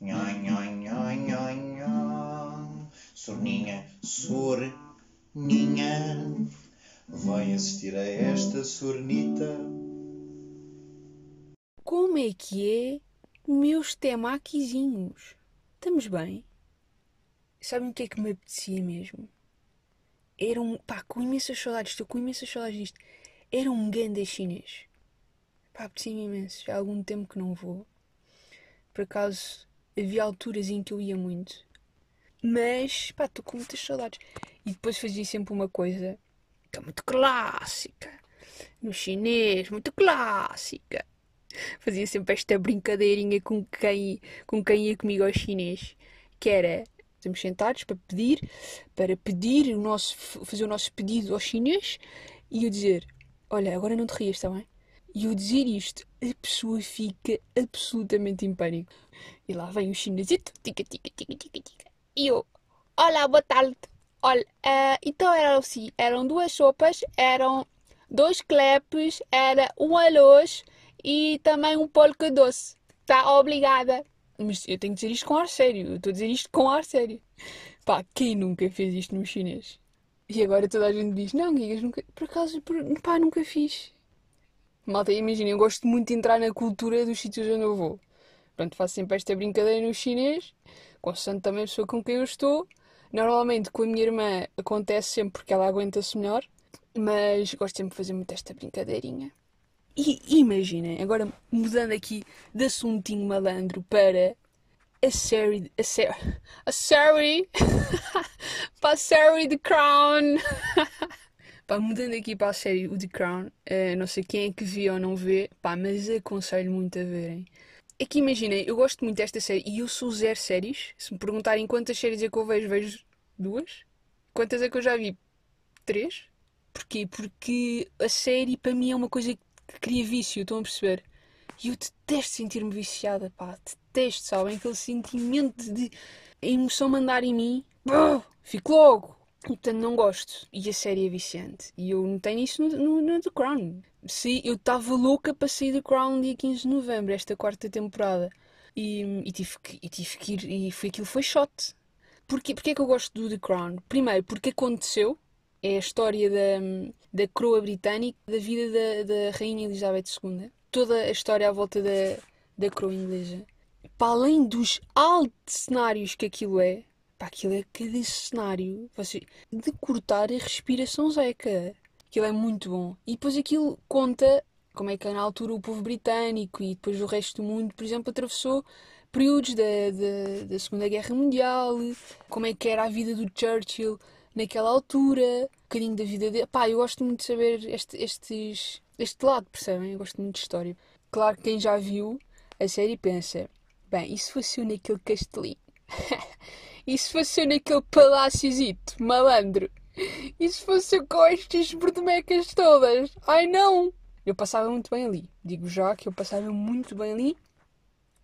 Nha, nha, nha, nha, nha. Sorninha, sorninha, vai assistir a esta sornita. Como é que é, meus temaquizinhos? Estamos bem? Sabem o que é que me apetecia mesmo? Era um. pá, com imensas saudades, estou com imensas saudades disto. Era um ganda chinês. Pá, apetecia-me imenso. Já há algum tempo que não vou. Por acaso, havia alturas em que eu ia muito. Mas, pá, estou com muitas saudades. E depois fazia sempre uma coisa que é muito clássica. No chinês, muito clássica. Fazia sempre esta brincadeirinha com quem, com quem ia comigo ao chinês. Que era, estamos sentados para pedir, para pedir o nosso, fazer o nosso pedido ao chinês e eu dizer, olha, agora não te rias, está bem? E eu dizer isto, a pessoa fica absolutamente em pânico. E lá vem o chinesito, tica, tica, tica, tica, tica. E eu, olá, boa tarde. Olha, eh, então era assim, eram duas sopas, eram dois clepes, era um arroz e também um polka doce. Tá, obrigada. Mas eu tenho que dizer isto com ar sério, eu estou a dizer isto com ar sério. Pá, quem nunca fez isto no chinês? E agora toda a gente diz, não, Guigas, nunca, por acaso, por, pá, nunca fiz. Malta, imagina, eu gosto muito de entrar na cultura dos sítios onde eu vou. Pronto, faço sempre esta brincadeira no chinês, constante também a pessoa com quem eu estou. Normalmente com a minha irmã acontece sempre porque ela aguenta-se melhor, mas gosto sempre de fazer muito esta brincadeirinha. E imaginem, agora mudando aqui de assuntinho malandro para a série. A série. A série. para a série The Crown. Pá, mudando aqui para a série o The Crown, eh, não sei quem é que viu ou não vê, pá, mas aconselho muito a verem. É que imaginem, eu gosto muito desta série e eu sou zero séries. Se me perguntarem quantas séries é que eu vejo, vejo duas. Quantas é que eu já vi? Três. Porquê? Porque a série para mim é uma coisa que cria vício, estão a perceber? E eu detesto sentir-me viciada, pá, detesto, sabem? Aquele sentimento de a emoção mandar em mim, fico logo. E, portanto, não gosto. E a série é viciante. E eu não tenho isso no, no, no The Crown. Se eu estava louca para sair The Crown dia 15 de novembro, esta quarta temporada. E, e tive, que, e tive que ir, e foi, aquilo foi shot. Porquê, porquê é que eu gosto do The Crown? Primeiro, porque aconteceu, é a história da, da coroa britânica, da vida da, da Rainha Elizabeth II. Toda a história à volta da, da coroa inglesa. Para além dos altos cenários que aquilo é, pá, aquilo é cada cenário você, de cortar a respiração zeca. Aquilo é muito bom. E depois aquilo conta como é que na altura o povo britânico e depois o resto do mundo, por exemplo, atravessou períodos da, da, da Segunda Guerra Mundial, como é que era a vida do Churchill naquela altura, um bocadinho da vida dele. Pá, eu gosto muito de saber este, estes, este lado, percebem? Eu gosto muito de história. Claro que quem já viu a série pensa, bem, e se fosse eu naquele castelinho? E se fosse eu naquele paláciozito, malandro? E se fosse eu com estas bordemecas todas? Ai não! Eu passava muito bem ali. Digo já que eu passava muito bem ali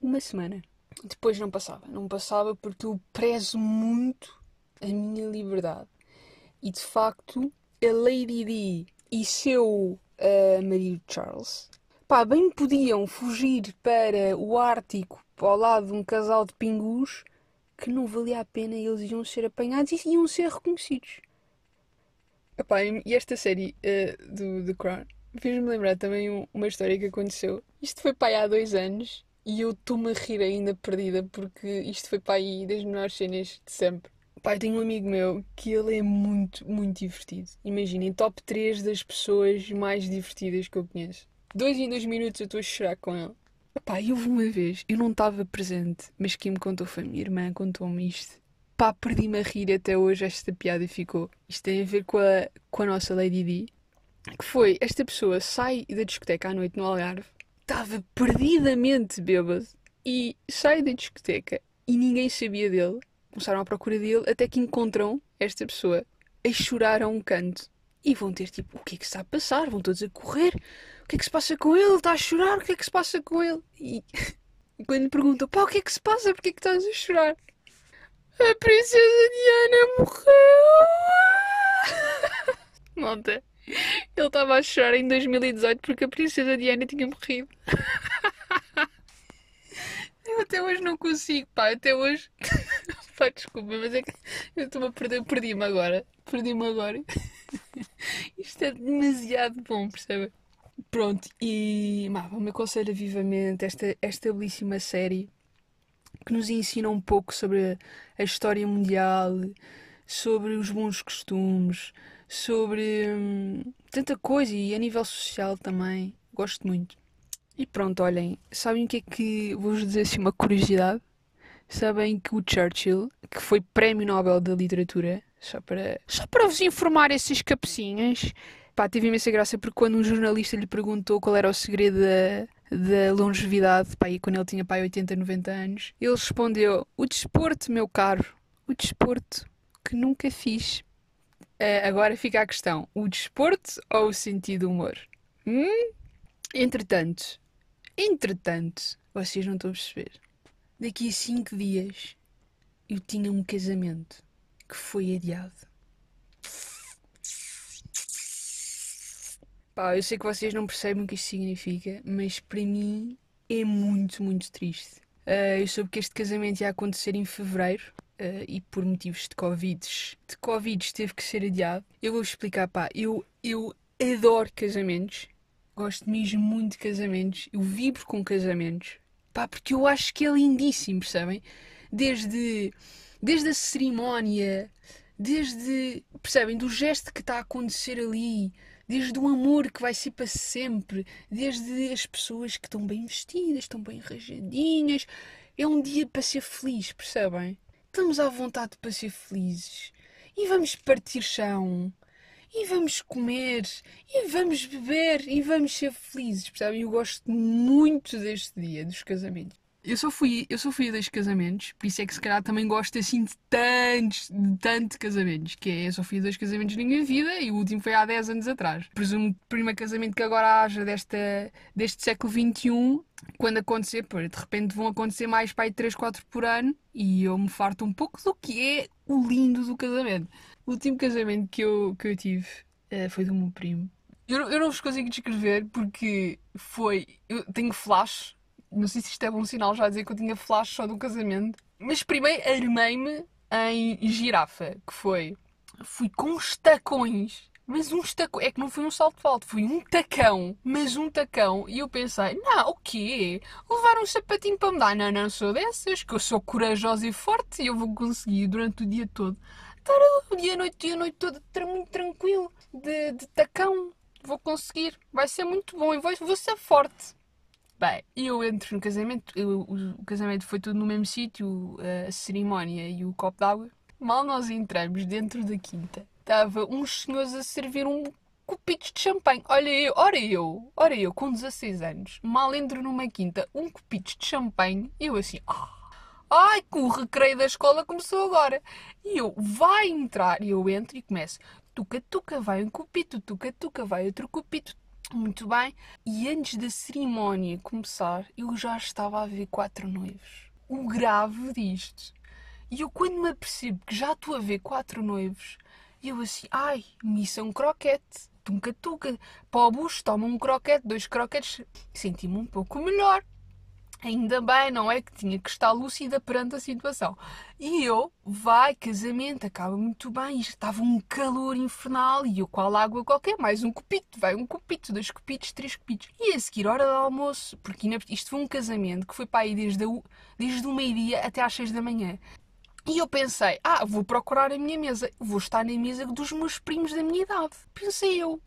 uma semana. Depois não passava. Não passava porque eu prezo muito a minha liberdade. E de facto, a Lady Di e seu uh, marido Charles, pá, bem podiam fugir para o Ártico ao lado de um casal de pingus que não valia a pena eles iam ser apanhados e iam ser reconhecidos. Epá, e esta série uh, do The Crown fez-me lembrar também um, uma história que aconteceu. Isto foi pai há dois anos e eu estou-me a rir ainda perdida porque isto foi pai das melhores cenas de sempre. Pai, tenho um amigo meu que ele é muito, muito divertido. Imaginem, top 3 das pessoas mais divertidas que eu conheço. Dois em dois minutos eu estou a chorar com ele. Pá, e houve uma vez, eu não estava presente, mas quem me contou foi minha irmã, contou-me isto. Pá, perdi-me a rir até hoje, esta piada ficou. Isto tem a ver com a, com a nossa Lady Di. Que foi, esta pessoa sai da discoteca à noite no Algarve, estava perdidamente bêbado, e sai da discoteca e ninguém sabia dele. Começaram à procura dele até que encontram esta pessoa a chorar a um canto. E vão ter tipo, o que é que está a passar? Vão todos a correr. O que é que se passa com ele? Está a chorar? O que é que se passa com ele? E, e quando perguntam, pá, o que é que se passa? Porquê é que estás a chorar? A princesa Diana morreu! Malta, ele estava a chorar em 2018 porque a princesa Diana tinha morrido. Eu até hoje não consigo, pá, até hoje. pá, desculpa, mas é que eu estou-me a perder, perdi-me agora. Perdi-me agora. Isto é demasiado bom, percebe? Pronto, e Má, me aconselho vivamente esta, esta belíssima série que nos ensina um pouco sobre a história mundial, sobre os bons costumes, sobre hum, tanta coisa e a nível social também. Gosto muito. E pronto, olhem, sabem o que é que vou-vos dizer assim uma curiosidade? Sabem que o Churchill, que foi Prémio Nobel da Literatura, só para, só para vos informar esses cabecinhas, pá, teve imensa graça porque quando um jornalista lhe perguntou qual era o segredo da, da longevidade, pá, e quando ele tinha pá, 80, 90 anos, ele respondeu: O desporto, meu caro, o desporto que nunca fiz. Uh, agora fica a questão: o desporto ou o sentido do humor? Hum? Entretanto, entretanto, vocês não estão a perceber. Daqui a 5 dias eu tinha um casamento que foi adiado. Pá, eu sei que vocês não percebem o que isto significa, mas para mim é muito, muito triste. Uh, eu soube que este casamento ia acontecer em fevereiro uh, e por motivos de Covid, de Covid teve que ser adiado. Eu vou explicar, pá, eu, eu adoro casamentos, gosto mesmo muito de casamentos, eu vibro com casamentos, pá, porque eu acho que é lindíssimo, percebem? Desde, desde a cerimónia, desde, percebem, do gesto que está a acontecer ali, desde o amor que vai ser para sempre, desde as pessoas que estão bem vestidas, estão bem arranjadinhas. É um dia para ser feliz, percebem? Estamos à vontade para ser felizes. E vamos partir chão. E vamos comer. E vamos beber. E vamos ser felizes. Percebem? Eu gosto muito deste dia, dos casamentos. Eu só fui, eu só fui a dois casamentos, por isso é que se calhar também gosto assim de tantos, de tantos casamentos, que é, eu só fui a dois casamentos na minha vida e o último foi há 10 anos atrás. Presumo que o primeiro casamento que agora haja desta, deste século XXI, quando acontecer, de repente vão acontecer mais para aí 3, 4 por ano e eu me farto um pouco do que é o lindo do casamento. O último casamento que eu, que eu tive uh, foi do meu primo. Eu, eu não vos consigo descrever porque foi. Eu tenho flash não sei se isto é bom sinal já dizer que eu tinha flash só do casamento. Mas primeiro armei-me em girafa, que foi. Fui com uns tacões. Mas uns tacões. É que não foi um salto alto, foi um tacão. Mas um tacão. E eu pensei, não, o quê? Levar um sapatinho para me dar? Não, não sou dessas, que eu sou corajosa e forte e eu vou conseguir durante o dia todo. Estar o dia, a noite, dia, noite toda muito tranquilo. De, de tacão. Vou conseguir. Vai ser muito bom e vou, vou ser forte. Bem, eu entro no casamento, eu, o, o, casamento foi tudo no mesmo sítio, a cerimónia e o copo d'água. Mal nós entramos dentro da quinta, estava uns senhores a servir um cupitos de champanhe. Olha eu, ora eu, ora eu, com 16 anos, mal entro numa quinta, um cupitos de champanhe, eu assim, ah, ai, que o recreio da escola começou agora. E eu, vai entrar, e eu entro e começo, tuca-tuca, vai um cupito, tuca-tuca, vai outro cupito, muito bem. E antes da cerimónia começar, eu já estava a ver quatro noivos. O grave disto. E eu, quando me apercebo que já estou a ver quatro noivos, eu assim, ai, missa um croquete. Tunca-tunca. Para o bucho, toma um croquete, dois croquetes. Senti-me um pouco melhor. Ainda bem, não é? Que tinha que estar lúcida perante a situação. E eu, vai, casamento, acaba muito bem. Estava um calor infernal. E eu, qual água qualquer, mais um copito, vai um copito, dois copitos, três copitos. E a seguir, hora do almoço, porque isto foi um casamento que foi para aí desde, o, desde o meio-dia até às seis da manhã. E eu pensei, ah, vou procurar a minha mesa, vou estar na mesa dos meus primos da minha idade. Pensei eu.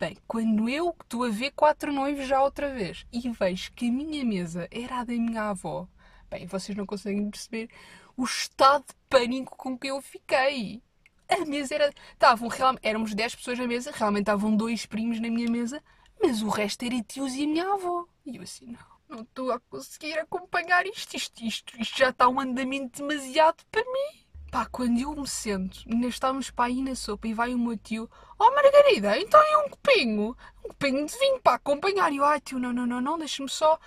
Bem, quando eu estou a ver quatro noivos já outra vez e vejo que a minha mesa era a da minha avó, bem, vocês não conseguem perceber o estado de pânico com que eu fiquei. A mesa era. Estavam, éramos 10 pessoas na mesa, realmente estavam dois primos na minha mesa, mas o resto era tios e a minha avó. E eu assim, não, não estou a conseguir acompanhar isto. Isto, isto, isto já está um andamento demasiado para mim. Pá, quando eu me sento, ainda estamos para aí na sopa e vai o meu tio, oh Margarida, então é um copinho, um copinho de vinho para acompanhar. E eu, ai tio, não, não, não, não, deixa-me só,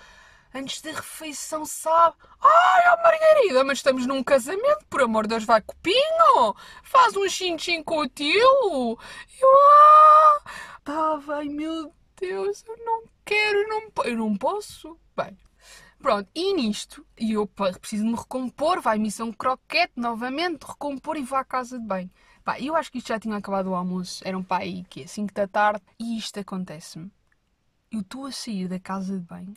antes da refeição, sabe? Ai, oh Margarida, mas estamos num casamento, por amor de Deus, vai copinho, faz um chin-chin com o tio. Eu, ah, tá, vai, meu Deus, eu não quero, eu não, eu não posso. Bem, Pronto, e nisto, e eu preciso me recompor, vai missão croquete novamente, recompor e vou à casa de banho. Pá, eu acho que isto já tinha acabado o almoço, eram pá aí que 5 da tarde, e isto acontece-me. Eu estou a sair da casa de banho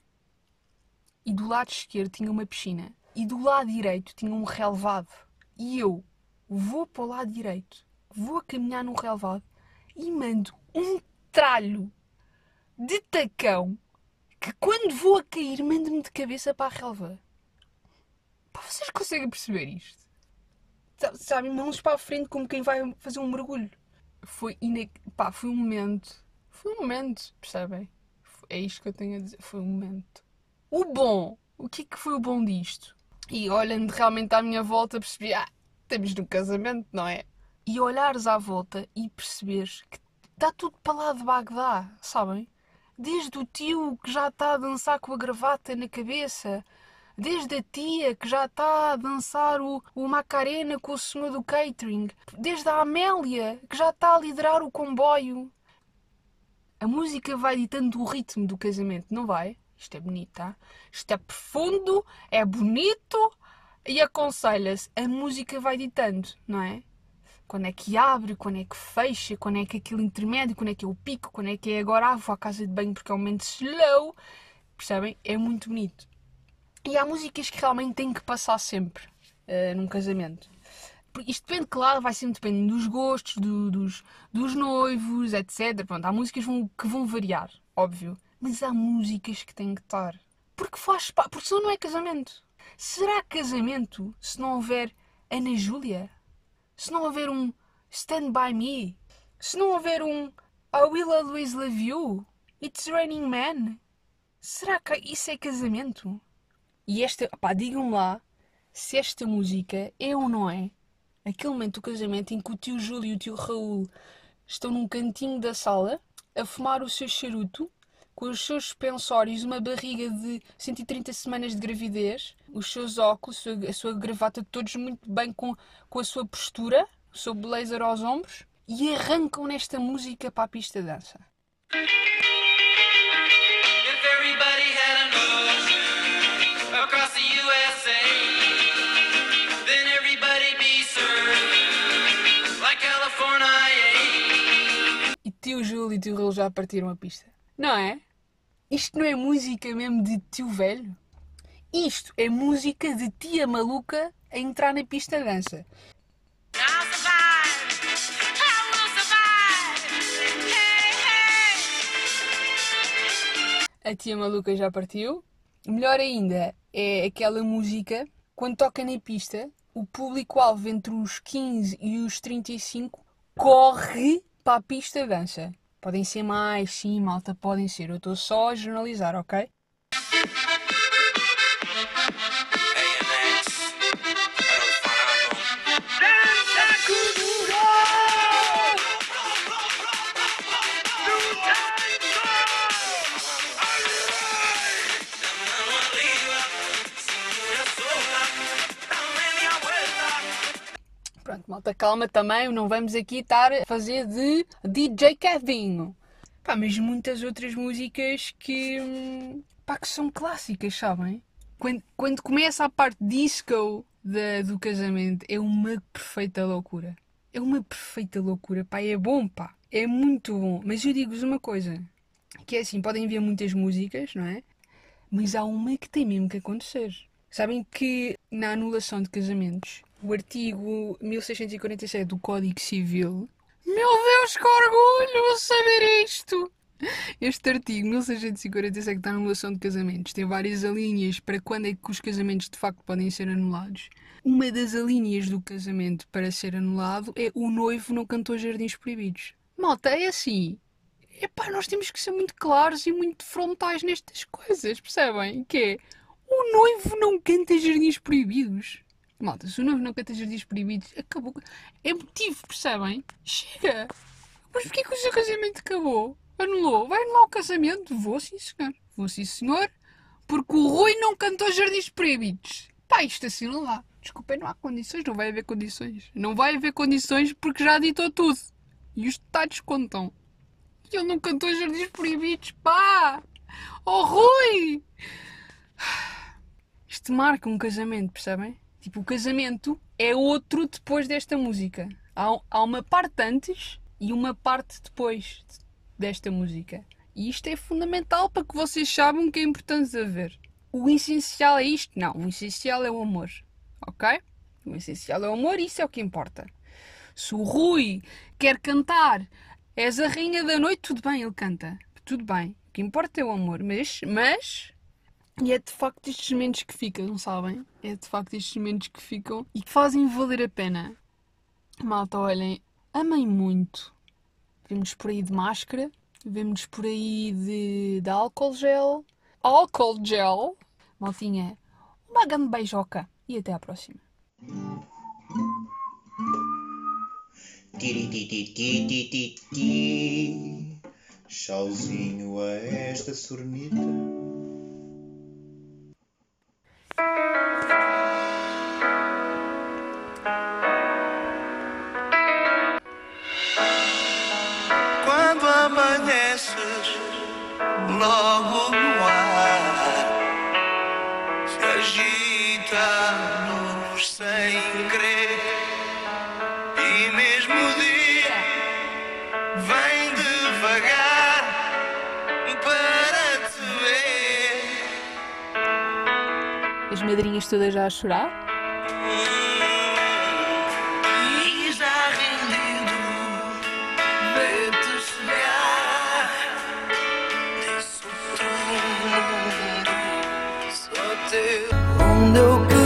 e do lado esquerdo tinha uma piscina e do lado direito tinha um relevado. E eu vou para o lado direito, vou a caminhar no relevado e mando um tralho de tacão que quando vou a cair mando-me de cabeça para a relva. Pá, vocês conseguem perceber isto? Sabe- mãos para a frente como quem vai fazer um mergulho. Foi. Pá, foi um momento. Foi um momento, percebem? É isto que eu tenho a dizer. Foi um momento. O bom. O que é que foi o bom disto? E olhando realmente à minha volta percebi, ah, estamos no casamento, não é? E olhares à volta e perceberes que está tudo para lá de Bagdá, sabem? Desde o tio que já está a dançar com a gravata na cabeça, desde a tia que já está a dançar o, o Macarena com o senhor do catering, desde a Amélia que já está a liderar o comboio. A música vai ditando o ritmo do casamento, não vai? Isto é bonito, tá? Isto é profundo, é bonito e aconselha-se. A música vai ditando, não é? Quando é que abre, quando é que fecha, quando é que aquele intermédio, quando é que é o pico, quando é que é agora, ah, vou à casa de banho porque é um momento slow. Percebem? É muito bonito. E há músicas que realmente têm que passar sempre eh, num casamento. Isto depende, claro, vai sempre dependendo dos gostos, do- dos, dos noivos, etc. Pronto, há músicas vão- que vão variar, óbvio. Mas há músicas que têm que estar. Porque faz pa- porque senão não é casamento. Será casamento se não houver Ana Júlia? Se não houver um Stand By Me? Se não houver um I Will Always Love You? It's Raining Man? Será que isso é casamento? E esta, pá, digam-me lá se esta música é ou não é aquele momento do casamento em que o tio Júlio e o tio Raul estão num cantinho da sala a fumar o seu charuto com os seus suspensórios, uma barriga de 130 semanas de gravidez, os seus óculos, a sua- gravata, todos muito bem com, com a sua postura, o seu blazer aos ombros, e arrancam nesta música para a pista de dança. E tio Júlio e tio Raul já partiram a pista. Não é? Isto não é música mesmo de tio velho? Isto é música de tia maluca a entrar na pista de dança. A tia maluca já partiu. Melhor ainda é aquela música, quando toca na pista, o público-alvo entre os 15 e os 35 corre para a pista de dança. Podem ser mais, sim, malta, podem ser. Eu estou só a jornalizar, ok? Calma também, não vamos aqui estar a fazer de DJ Kevinho. Pá, mas muitas outras músicas que, pá, que são clássicas, sabem? Quando, quando começa a parte disco da- do casamento, é uma perfeita loucura. É uma perfeita loucura, pá, é bom, pá, é muito bom. Mas eu digo-vos uma coisa, que é assim, podem haver muitas músicas, não é? Mas há uma que tem mesmo que acontecer. Sabem que na anulação de casamentos, o artigo 1647 do Código Civil. Meu Deus, que orgulho saber isto! Este artigo 1647 da anulação de casamentos tem várias alíneas para quando é que os casamentos de facto podem ser anulados. Uma das alíneas do casamento para ser anulado é o noivo não cantou jardins proibidos. Malta, é assim. Epá, nós temos que ser muito claros e muito frontais nestas coisas, percebem? Que é, o noivo não canta jardins proibidos. Malta, se o noivo não canta jardins proibidos, acabou. É motivo, percebem? Chega! Mas porquê que o seu casamento acabou? Anulou? Vai anular o casamento? Vou sim, senhor. Vou sim, senhor. Porque o Rui não cantou jardins proibidos. Pá, isto não dá. Desculpem, não há condições, não vai haver condições. Não vai haver condições porque já ditou tudo. E os detalhes contam. E ele não cantou Jardins Proibidos, pá! Oh, Rui! te marca um casamento, percebem? Tipo, o casamento é outro depois desta música. Há, há uma parte antes e uma parte depois desta música. E isto é fundamental para que vocês saibam que é importante haver. O essencial é isto? Não, o essencial é o amor. Ok? O essencial é o amor e isso é o que importa. Se o Rui quer cantar És a rainha da noite, tudo bem, ele canta. Tudo bem. O que importa é o amor. Mas, mas e é de facto estes momentos que ficam, sabem? É de facto estes momentos que ficam e que fazem valer a pena. Malta, olhem, amem muito. Vemos por aí de máscara, vemos por aí de, de álcool gel. Álcool gel. Maltinha, uma grande beijoca e até à próxima. Tiritititititi. Chauzinho a esta sornita. Logo no ar se agita-nos sem querer, e mesmo o dia vem devagar para te ver. As madrinhas todas já a chorar? Onde